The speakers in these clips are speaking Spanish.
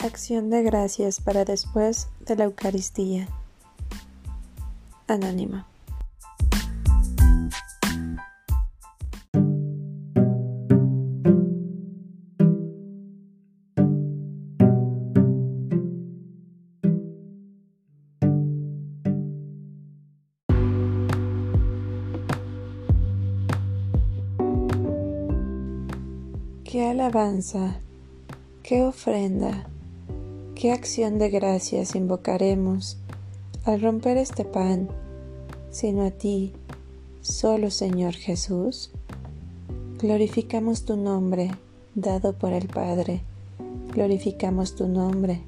Acción de gracias para después de la Eucaristía. Anónimo. Qué alabanza, qué ofrenda ¿Qué acción de gracias invocaremos al romper este pan, sino a ti, solo Señor Jesús? Glorificamos tu nombre, dado por el Padre. Glorificamos tu nombre,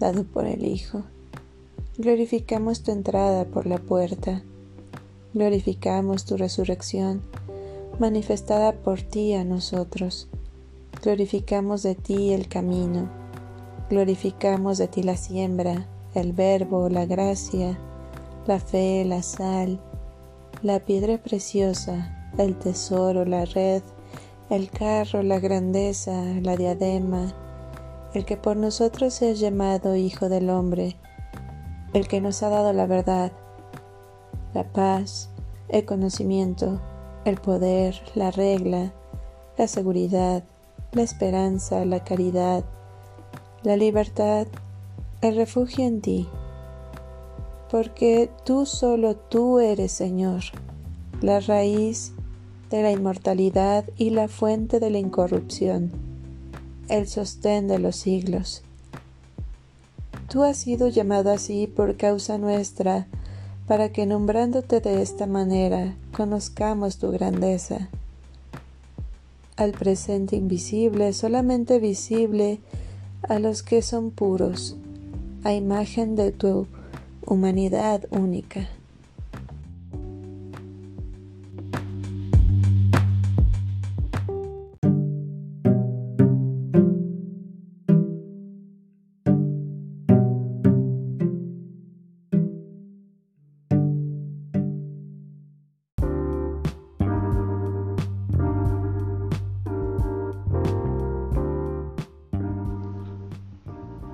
dado por el Hijo. Glorificamos tu entrada por la puerta. Glorificamos tu resurrección, manifestada por ti a nosotros. Glorificamos de ti el camino Glorificamos de ti la siembra, el verbo, la gracia, la fe, la sal, la piedra preciosa, el tesoro, la red, el carro, la grandeza, la diadema, el que por nosotros ha llamado Hijo del Hombre, el que nos ha dado la verdad, la paz, el conocimiento, el poder, la regla, la seguridad, la esperanza, la caridad, la libertad, el refugio en ti, porque tú solo tú eres Señor, la raíz de la inmortalidad y la fuente de la incorrupción, el sostén de los siglos. Tú has sido llamado así por causa nuestra, para que nombrándote de esta manera conozcamos tu grandeza. Al presente invisible, solamente visible, a los que son puros, a imagen de tu humanidad única.